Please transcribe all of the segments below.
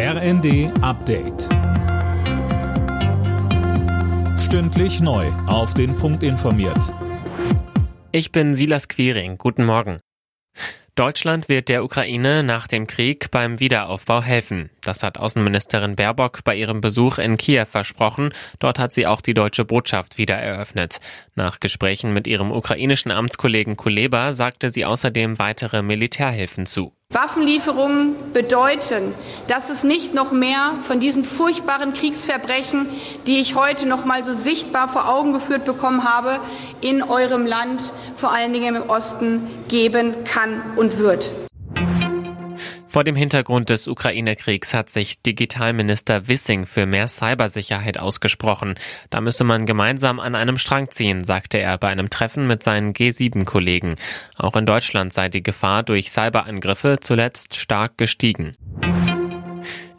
RND Update. Stündlich neu. Auf den Punkt informiert. Ich bin Silas Quiring. Guten Morgen. Deutschland wird der Ukraine nach dem Krieg beim Wiederaufbau helfen. Das hat Außenministerin Baerbock bei ihrem Besuch in Kiew versprochen. Dort hat sie auch die deutsche Botschaft wieder eröffnet. Nach Gesprächen mit ihrem ukrainischen Amtskollegen Kuleba sagte sie außerdem weitere Militärhilfen zu. Waffenlieferungen bedeuten, dass es nicht noch mehr von diesen furchtbaren Kriegsverbrechen, die ich heute noch mal so sichtbar vor Augen geführt bekommen habe, in eurem Land, vor allen Dingen im Osten, geben kann und wird. Vor dem Hintergrund des Ukraine-Kriegs hat sich Digitalminister Wissing für mehr Cybersicherheit ausgesprochen. Da müsse man gemeinsam an einem Strang ziehen, sagte er bei einem Treffen mit seinen G7-Kollegen. Auch in Deutschland sei die Gefahr durch Cyberangriffe zuletzt stark gestiegen.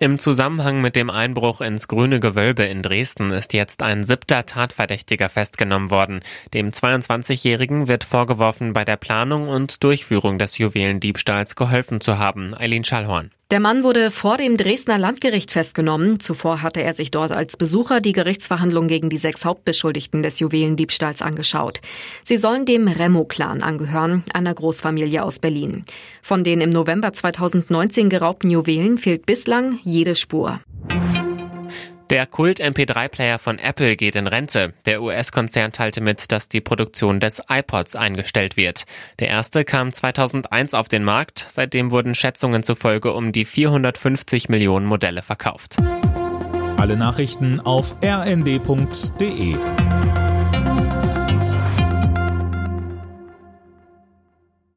Im Zusammenhang mit dem Einbruch ins Grüne Gewölbe in Dresden ist jetzt ein siebter Tatverdächtiger festgenommen worden. Dem 22-Jährigen wird vorgeworfen, bei der Planung und Durchführung des Juwelendiebstahls geholfen zu haben. Eileen Schallhorn. Der Mann wurde vor dem Dresdner Landgericht festgenommen. Zuvor hatte er sich dort als Besucher die Gerichtsverhandlung gegen die sechs Hauptbeschuldigten des Juwelendiebstahls angeschaut. Sie sollen dem Remo-Clan angehören, einer Großfamilie aus Berlin. Von den im November 2019 geraubten Juwelen fehlt bislang jede Spur. Der Kult-MP3-Player von Apple geht in Rente. Der US-Konzern teilte mit, dass die Produktion des iPods eingestellt wird. Der erste kam 2001 auf den Markt. Seitdem wurden Schätzungen zufolge um die 450 Millionen Modelle verkauft. Alle Nachrichten auf rnd.de